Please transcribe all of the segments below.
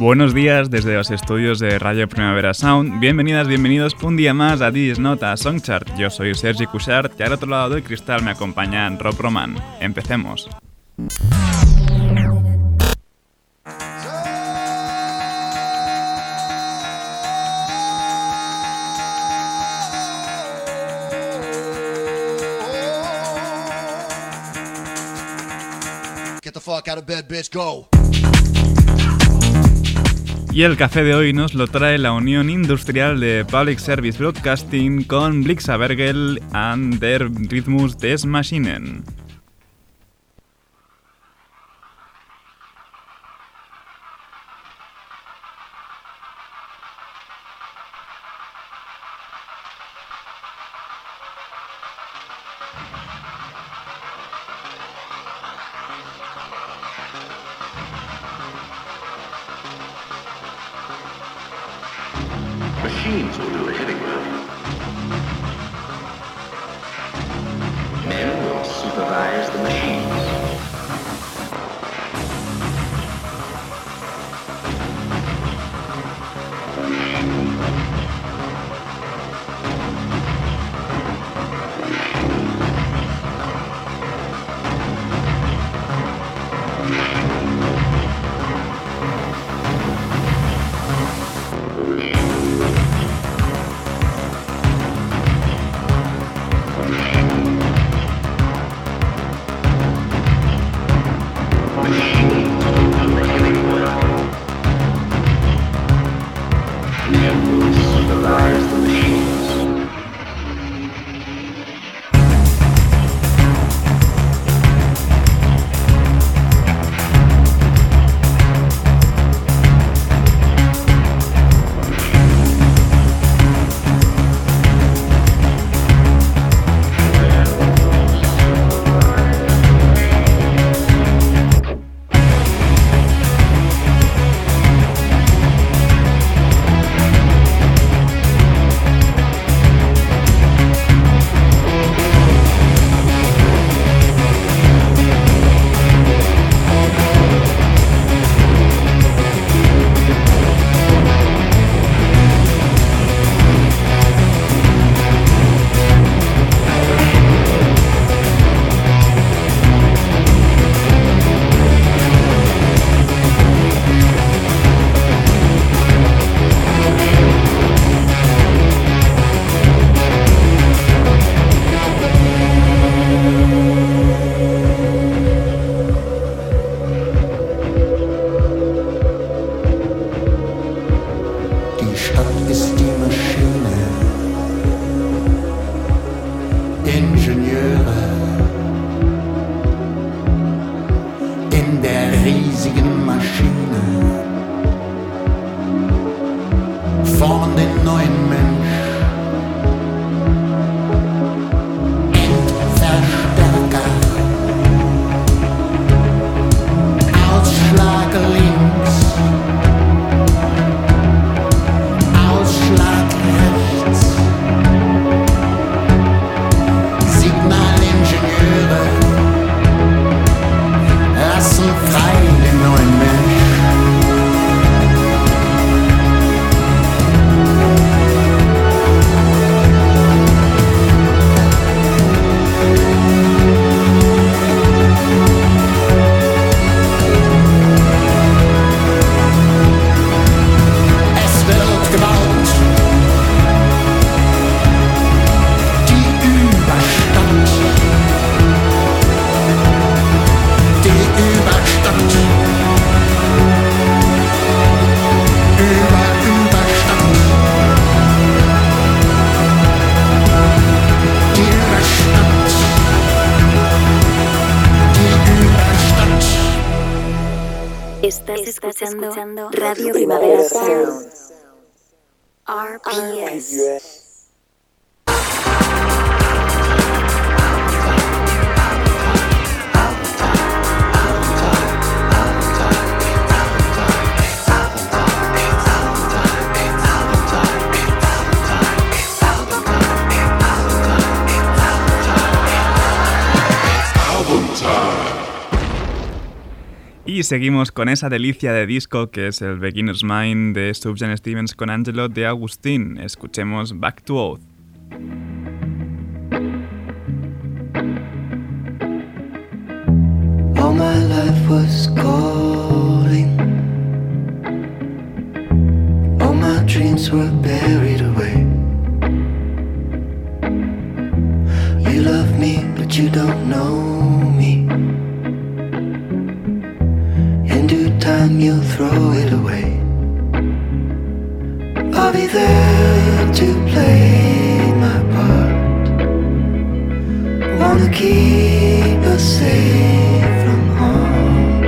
Buenos días desde los estudios de Radio Primavera Sound. Bienvenidas, bienvenidos un día más a This Nota Songchart. Yo soy Sergi Cushart y al otro lado del cristal me acompaña Rob Roman. Empecemos. Get the fuck out of bed, bitch. Go. Y el café de hoy nos lo trae la Unión Industrial de Public Service Broadcasting con Blixabergel and der Rhythmus des Maschinen. Machines will do the heavy work. Men will supervise the machines. Y seguimos con esa delicia de disco que es el Beginner's Mind de Subjan Stevens con Angelo de Agustín. Escuchemos Back to Oath. All my life was calling. All my dreams were buried away. You love me, but you don't know time, you'll throw it away. I'll be there to play my part. Wanna keep us safe from harm.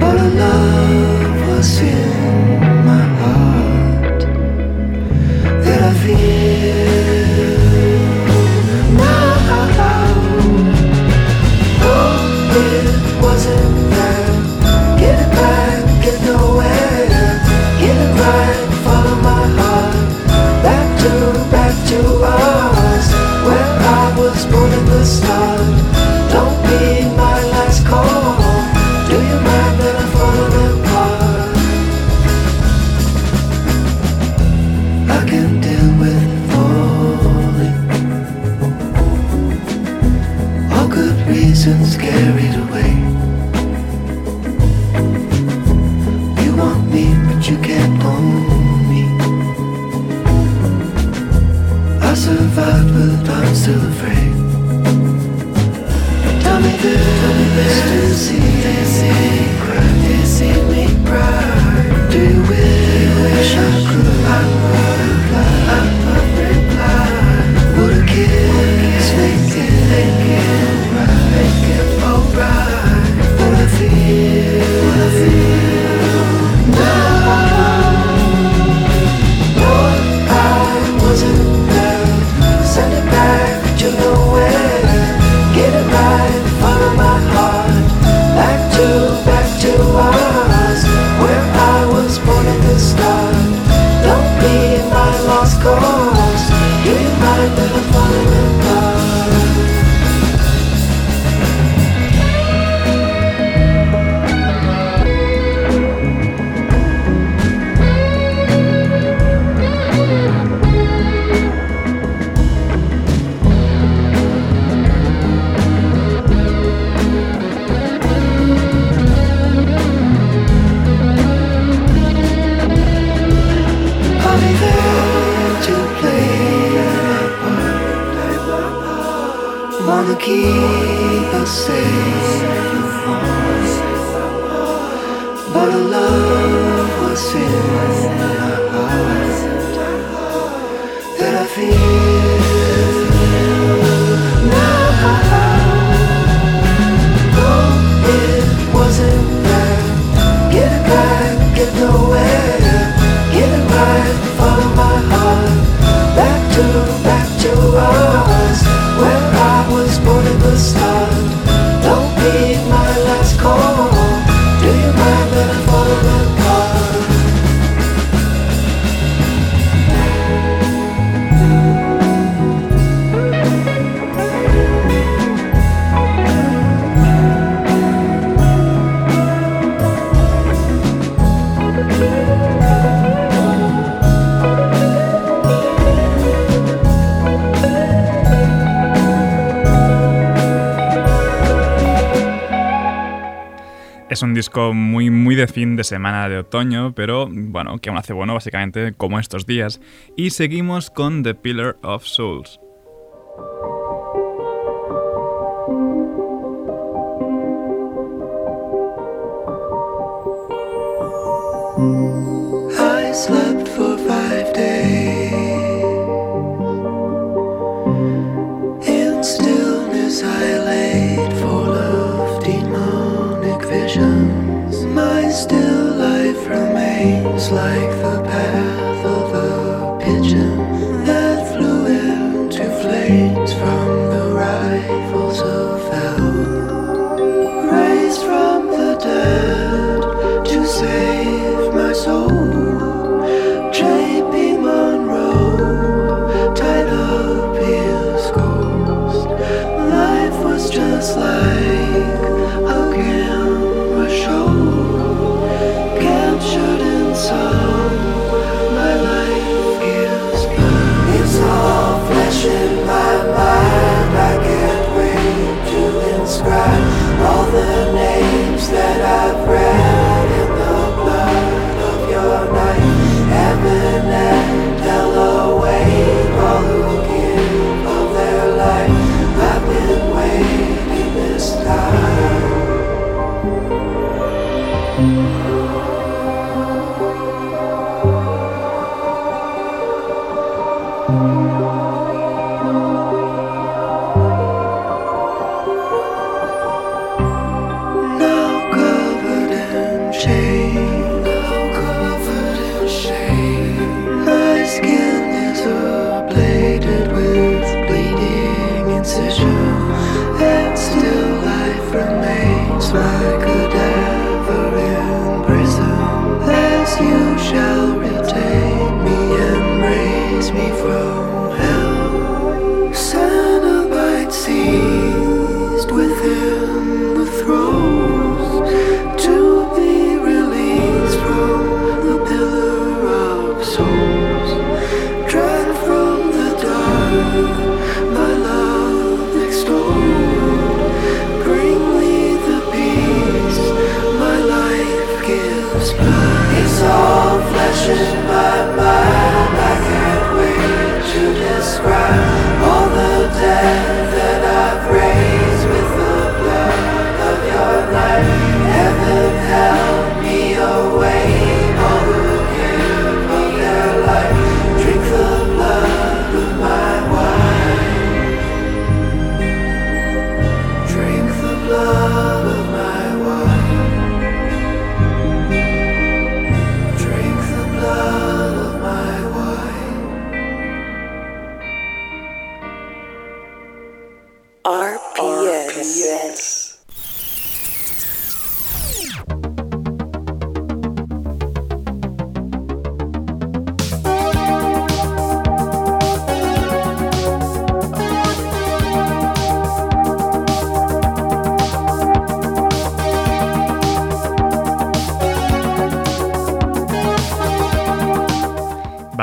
But a love was in carried away. You want me, but you can't own me. I survived, but I'm still afraid. Tell me this, tell me this, you see, Es un disco muy, muy de fin de semana de otoño, pero bueno, que aún hace bueno básicamente como estos días. Y seguimos con The Pillar of Souls. like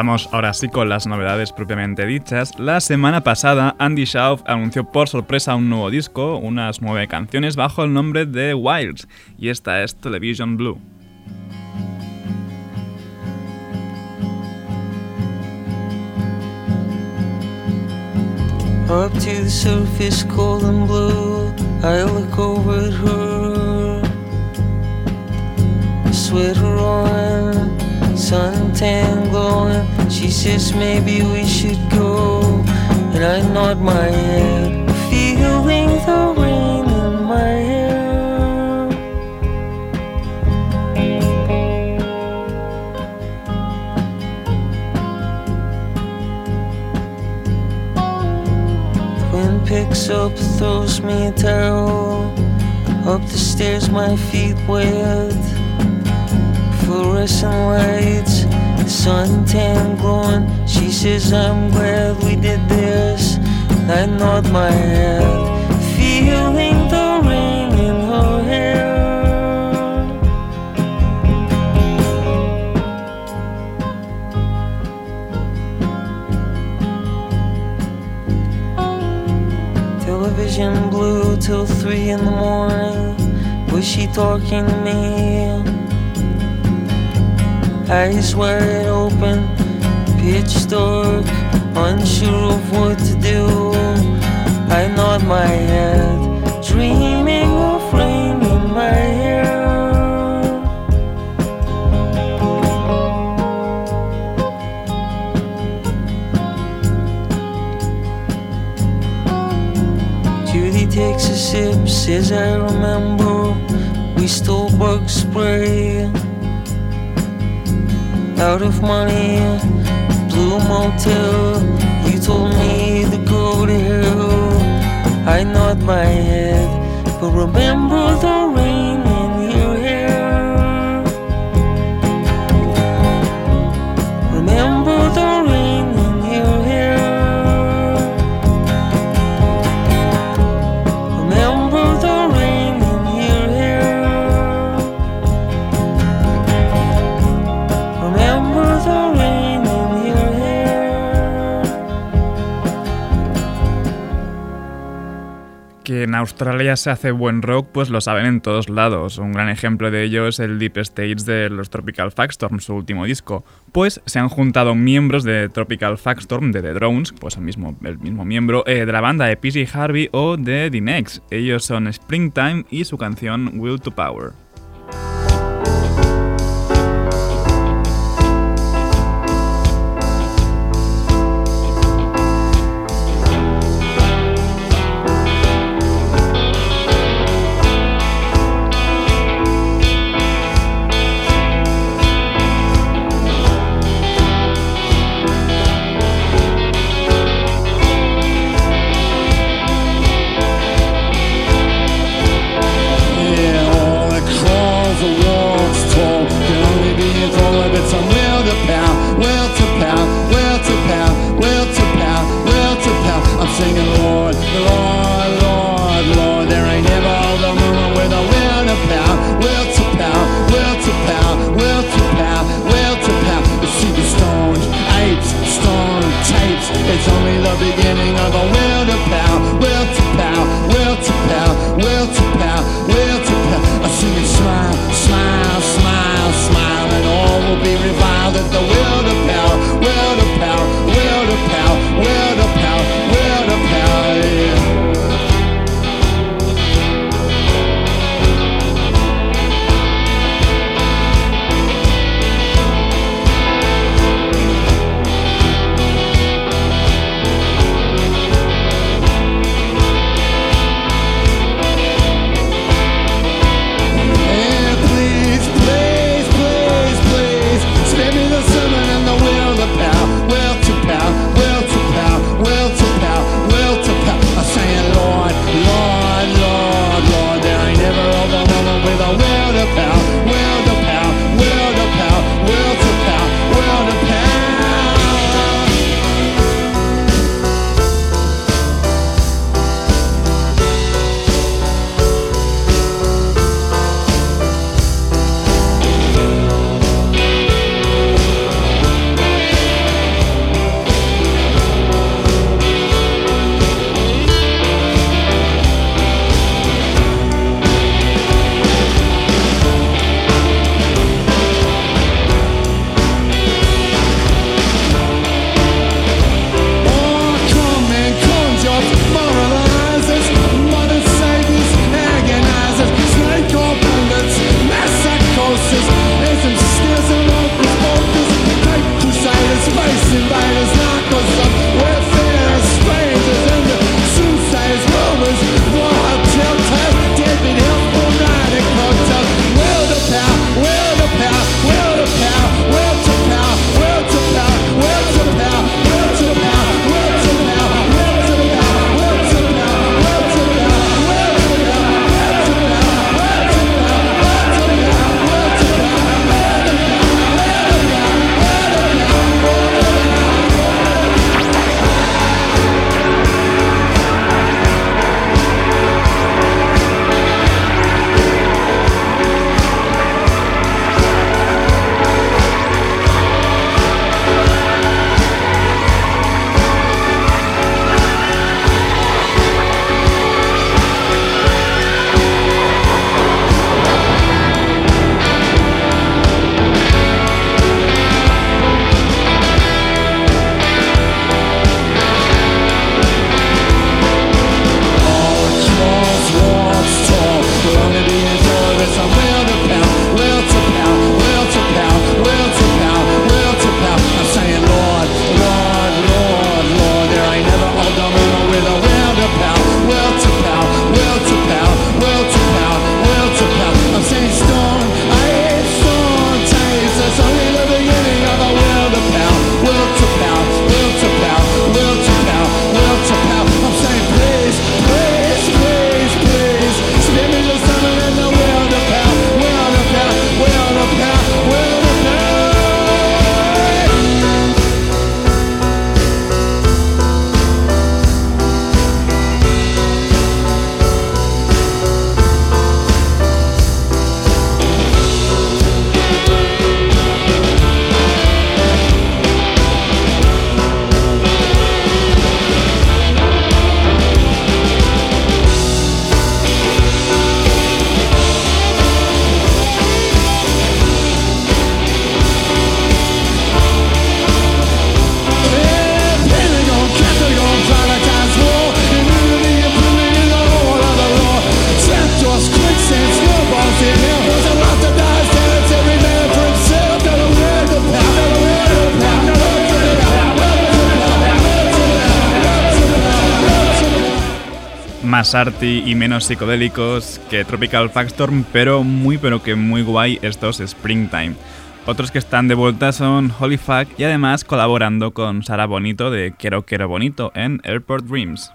Vamos ahora sí con las novedades propiamente dichas. La semana pasada, Andy Schauf anunció por sorpresa un nuevo disco, unas nueve canciones bajo el nombre de Wilds, y esta es Television Blue. Suntan glowing. She says maybe we should go. And I nod my head, feeling the rain in my hair. Wind picks up, throws me towel. Up the stairs, my feet wet. Fluorescent lights, suntan glowing. She says, I'm glad we did this. I nod my head, feeling the rain in her hair. Television blue till three in the morning. Was she talking to me? Eyes wide open, pitch dark, unsure of what to do. I nod my head, dreaming of rain in my hair. Judy takes a sip, says I remember we stole bug spray out of money, blue motel. You told me to go to hell. I nod my head, but remember the rain en Australia se hace buen rock, pues lo saben en todos lados. Un gran ejemplo de ello es el Deep Stage de los Tropical Factstorm, su último disco. Pues se han juntado miembros de Tropical Factstorm, de The Drones, pues el mismo, el mismo miembro, eh, de la banda de PJ Harvey o de The Next. Ellos son Springtime y su canción Will to Power. más arty y menos psicodélicos que Tropical Factstorm, pero muy pero que muy guay estos Springtime. Otros que están de vuelta son Holy Fuck y además colaborando con Sara Bonito de Quiero Quiero Bonito en Airport Dreams.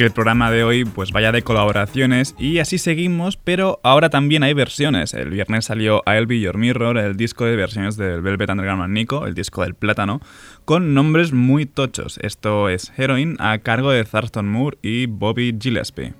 que el programa de hoy pues vaya de colaboraciones y así seguimos, pero ahora también hay versiones. El viernes salió I'll Be Your Mirror, el disco de versiones del Velvet Underground Nico, el disco del plátano, con nombres muy tochos. Esto es Heroin a cargo de Thurston Moore y Bobby Gillespie.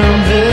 from this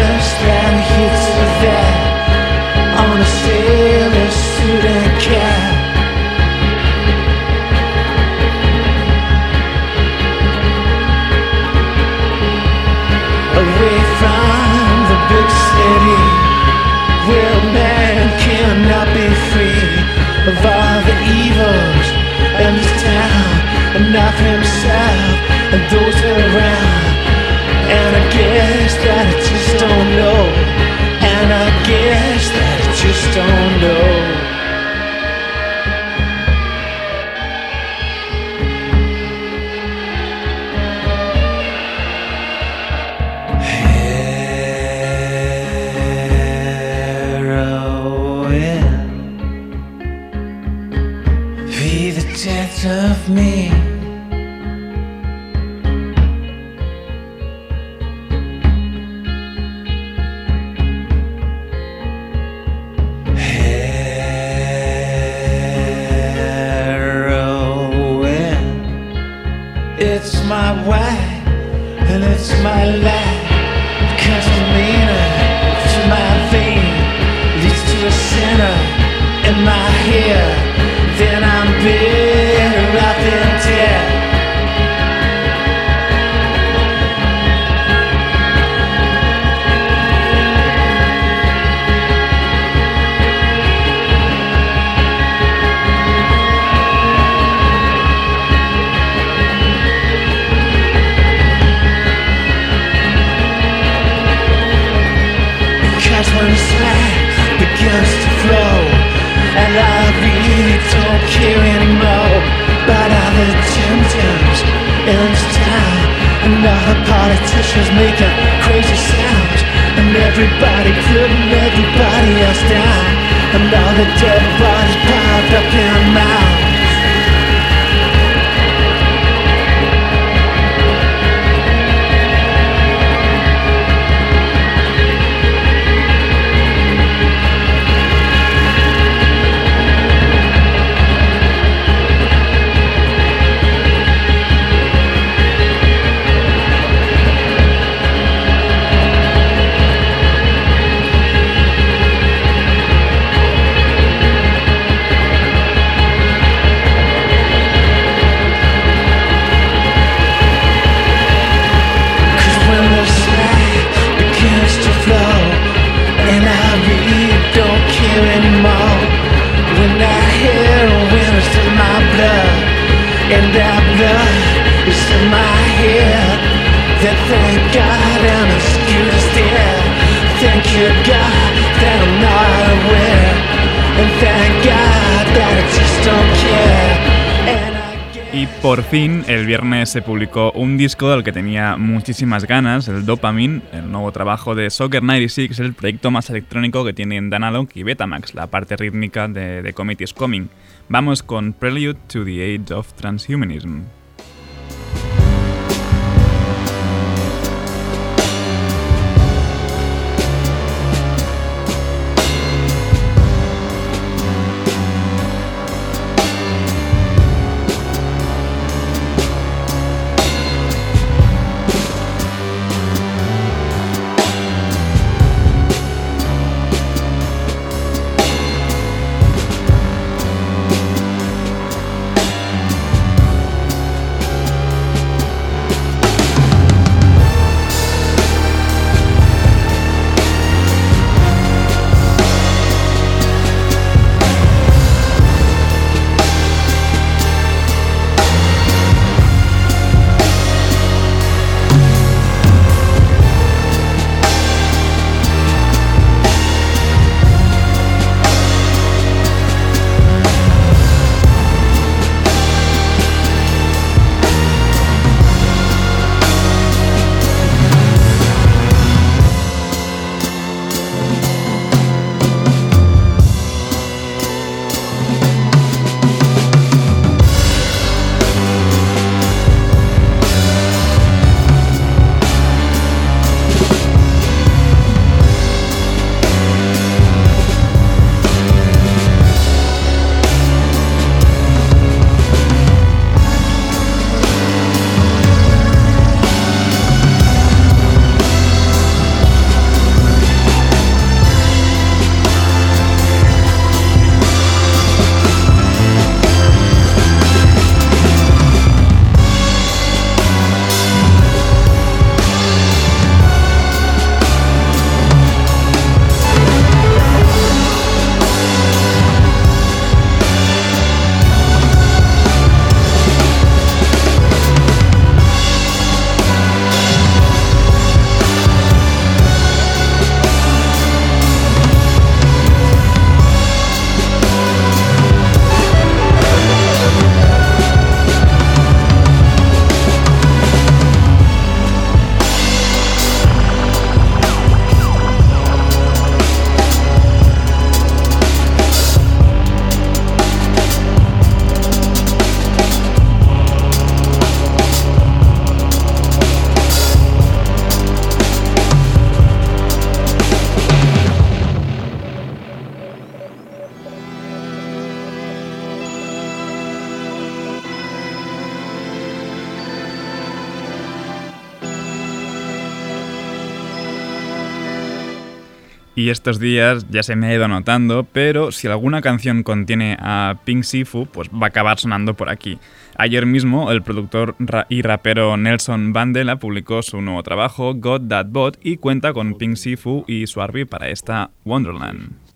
politicians making crazy sounds And everybody putting everybody else down. And all the dead bodies piled up in por fin, el viernes se publicó un disco del que tenía muchísimas ganas, el Dopamine, el nuevo trabajo de Soccer 96, el proyecto más electrónico que tienen Danalog y Betamax, la parte rítmica de The Comet is Coming. Vamos con Prelude to the Age of Transhumanism. y estos días ya se me ha ido notando, pero si alguna canción contiene a Pink Sifu, pues va a acabar sonando por aquí. Ayer mismo, el productor y rapero Nelson Bandela publicó su nuevo trabajo, Got That Bot, y cuenta con Pink Sifu y Suarbi para esta Wonderland.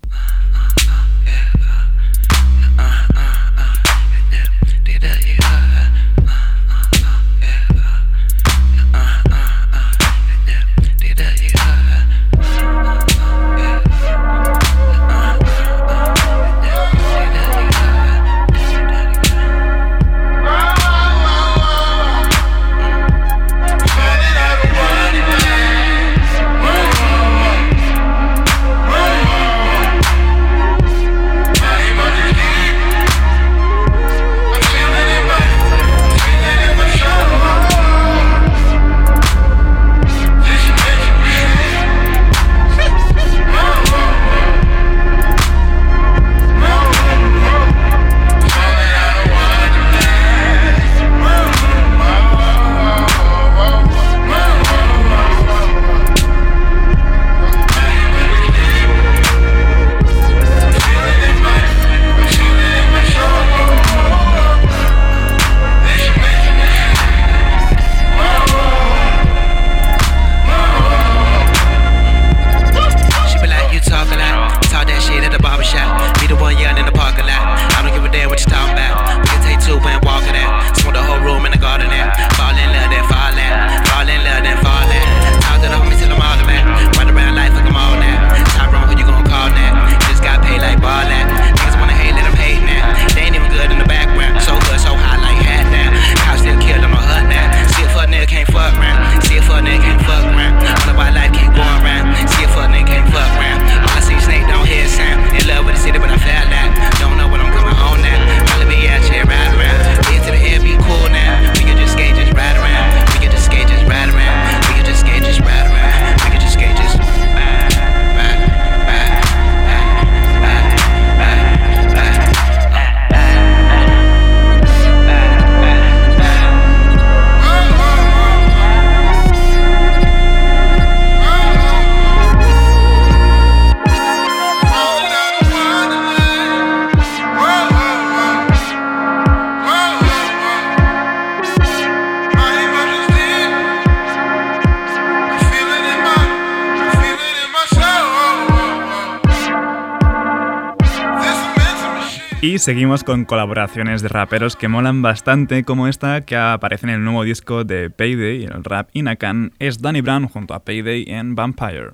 seguimos con colaboraciones de raperos que molan bastante, como esta que aparece en el nuevo disco de Payday, el rap Inacan, es Danny Brown junto a Payday en Vampire.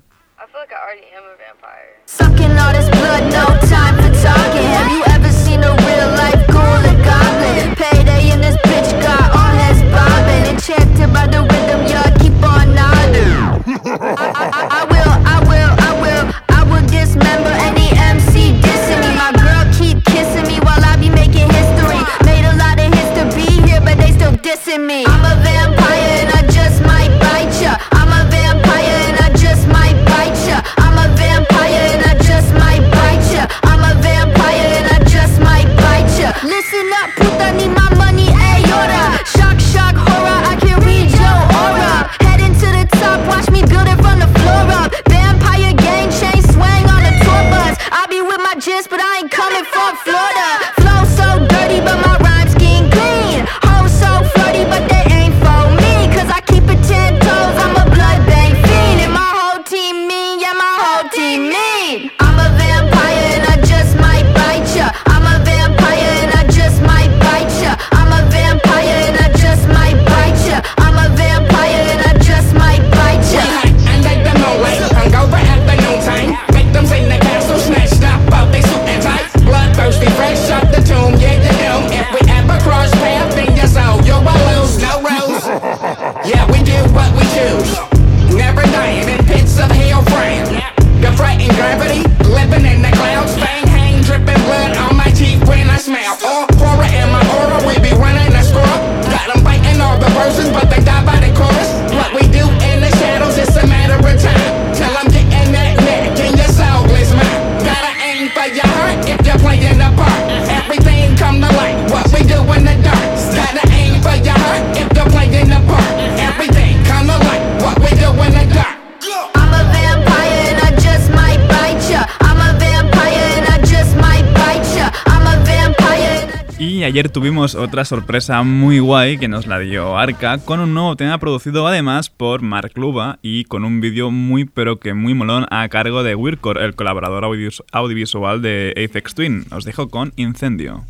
Ayer tuvimos otra sorpresa muy guay que nos la dio Arca con un nuevo tema producido además por Mark Luba y con un vídeo muy pero que muy molón a cargo de Wircore, el colaborador audiovisual de Apex Twin. Os dejo con Incendio.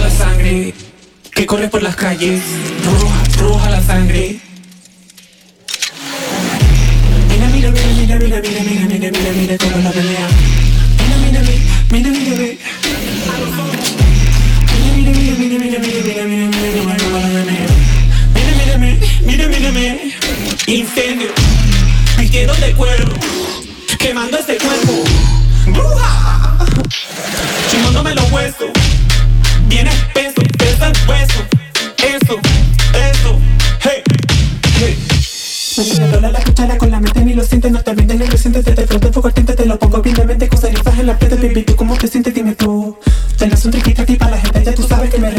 La sangre que por las calles. La sangre. Mira, mira, mira. Mira, mira, mira, mira, mira, mira. Mira, Incendio, vistiendo de cuero, quemando este cuerpo. Bruja, chingándome los huesos. Viene peso, pesa el hueso. Eso, eso, hey, hey. Me dobla la cuchara con la mente ni lo sientes, no te ni lo sientes, te el foco ardiente, te lo pongo bien de mente, con cenizas en la piel, baby, tú cómo te sientes, dime tú. Tenés un triquita aquí para la gente, ya tú sabes que me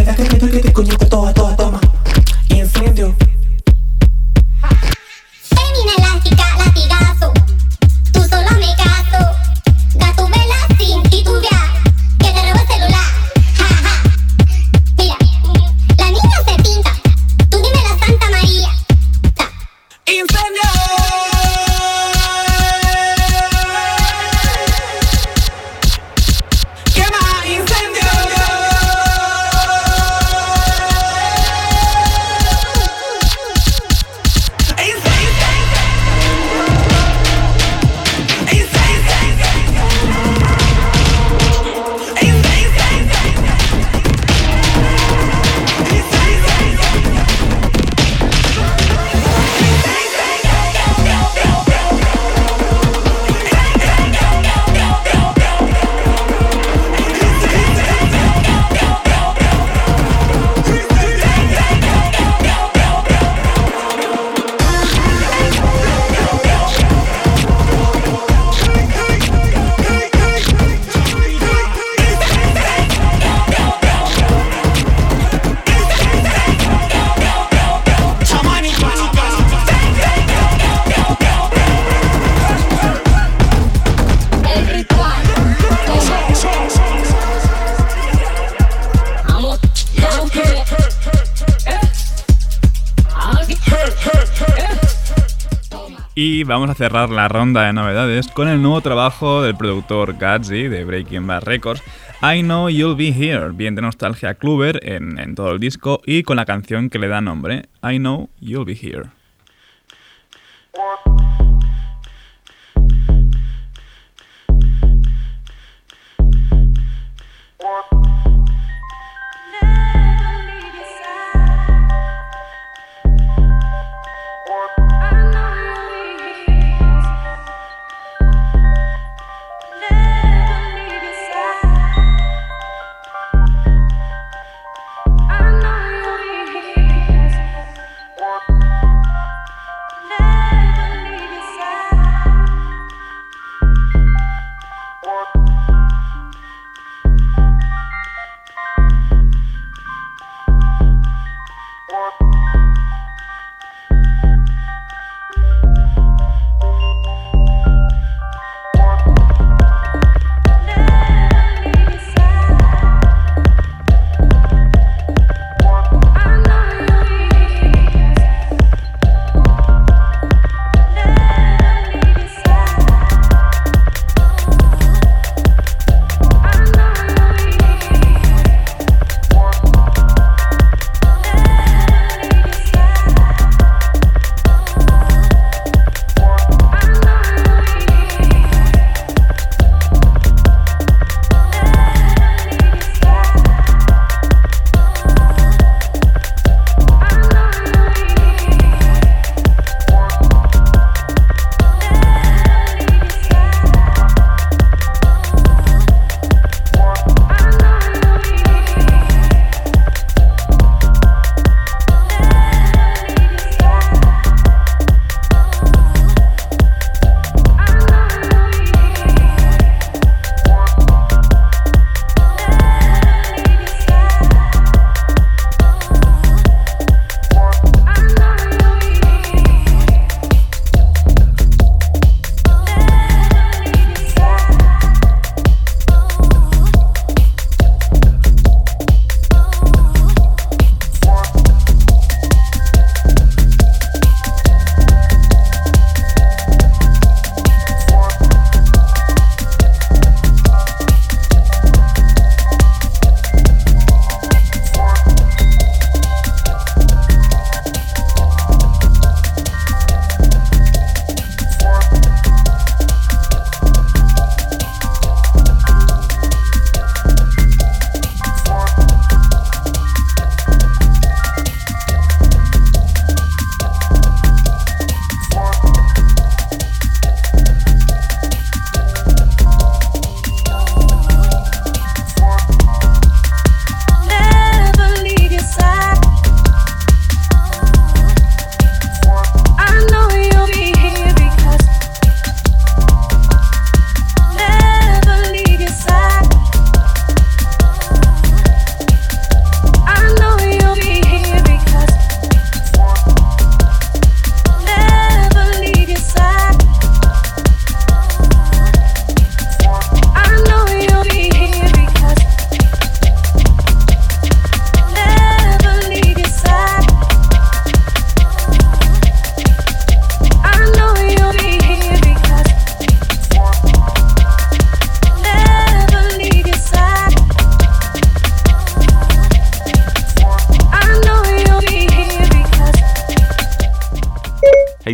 vamos a cerrar la ronda de novedades con el nuevo trabajo del productor Gatsby de Breaking Bad Records, I Know You'll Be Here, bien de nostalgia Kluber en, todo el disco y con la canción que le da nombre. I know you'll be here.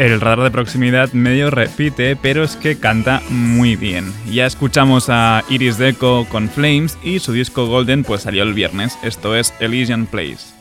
El radar de proximidad medio repite, pero es que canta muy bien. Ya escuchamos a Iris Deco con Flames y su disco Golden pues salió el viernes. Esto es Elysian Place.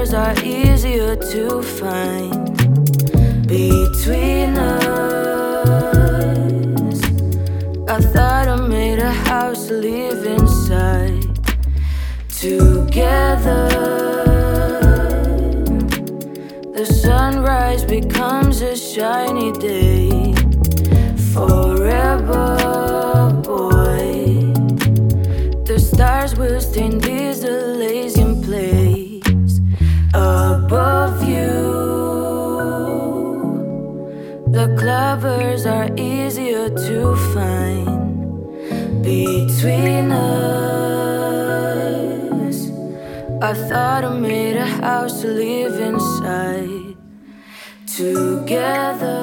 Are easier to find between us. I thought I made a house to live inside together. The sunrise becomes a shiny day forever, boy. The stars will stain The clovers are easier to find between us. I thought I made a house to live inside together.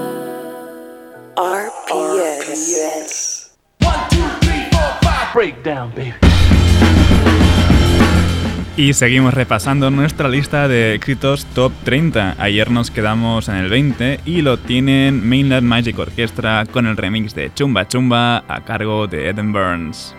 R P S. One two three four five. Breakdown, baby. Y seguimos repasando nuestra lista de éxitos top 30. Ayer nos quedamos en el 20 y lo tienen Mainland Magic Orchestra con el remix de Chumba Chumba a cargo de Eden Burns.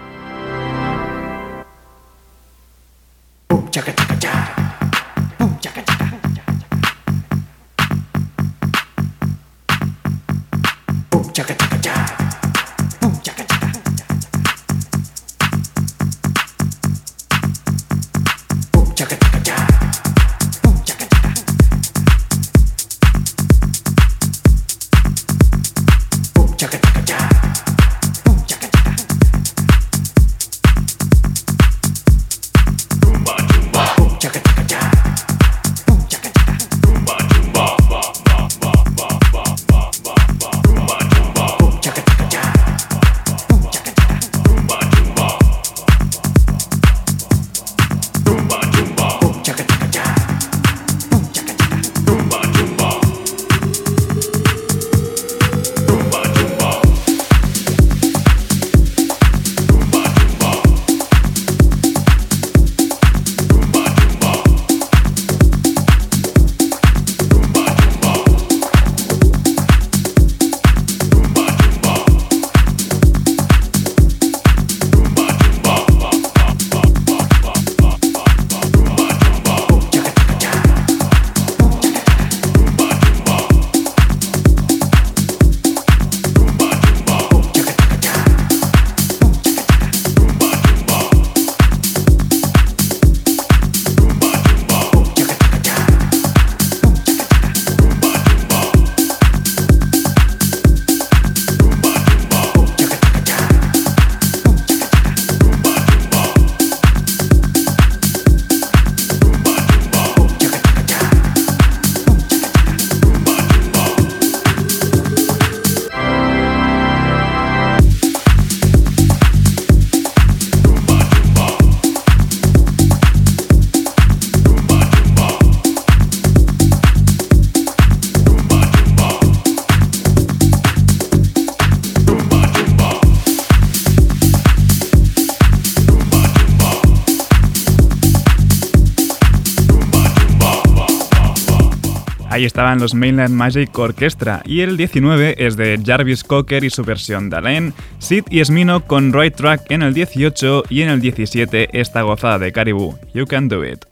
Ahí estaban los Mainland Magic Orchestra y el 19 es de Jarvis Cocker y su versión Dalain, Sid y Esmino con Right Track en el 18 y en el 17 esta gozada de Caribou, You Can Do It.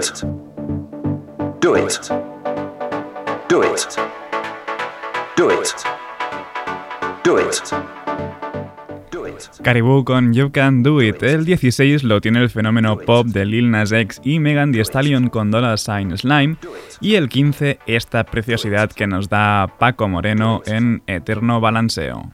It. Do it. Do it. Do it. Do it. Caribou con You Can Do It. El 16 lo tiene el fenómeno pop de Lil Nas X y Megan Thee Stallion con Dollar Sign Slime. Y el 15 esta preciosidad que nos da Paco Moreno en Eterno Balanceo.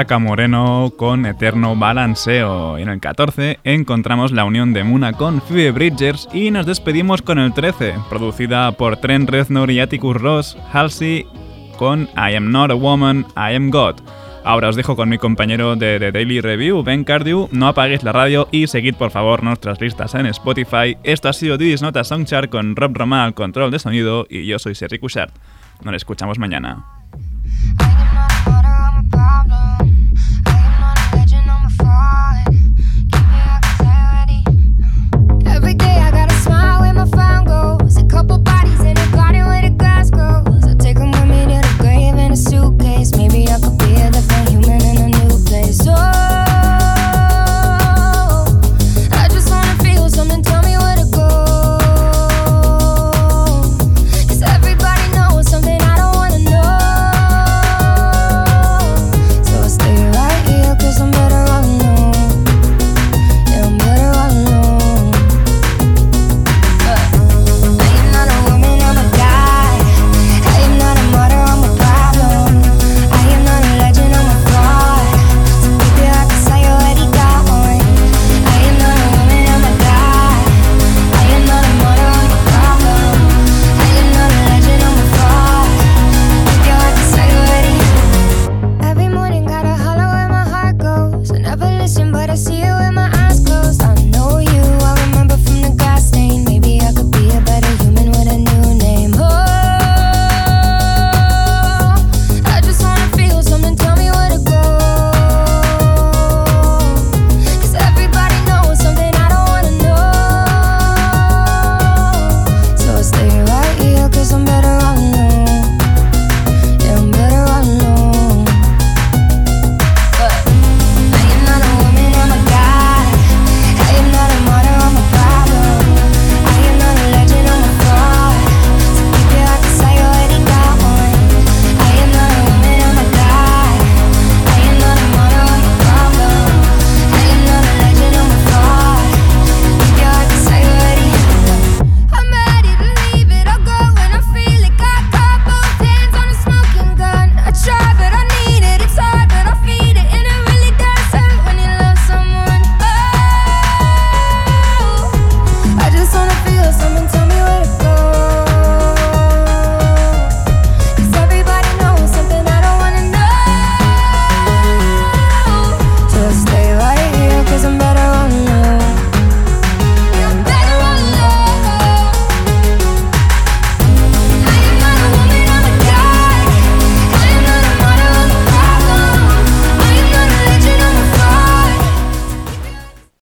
Paca Moreno con Eterno Balanceo. Y en el 14 encontramos la unión de Muna con Phoebe Bridgers y nos despedimos con el 13, producida por Trent Reznor y Atticus Ross, Halsey con I Am Not a Woman, I Am God. Ahora os dejo con mi compañero de The Daily Review, Ben Cardew. No apaguéis la radio y seguid por favor nuestras listas en Spotify. Esto ha sido Didis Nota Songchart con Rob Román al control de sonido y yo soy Sergi Cushart. Nos escuchamos mañana.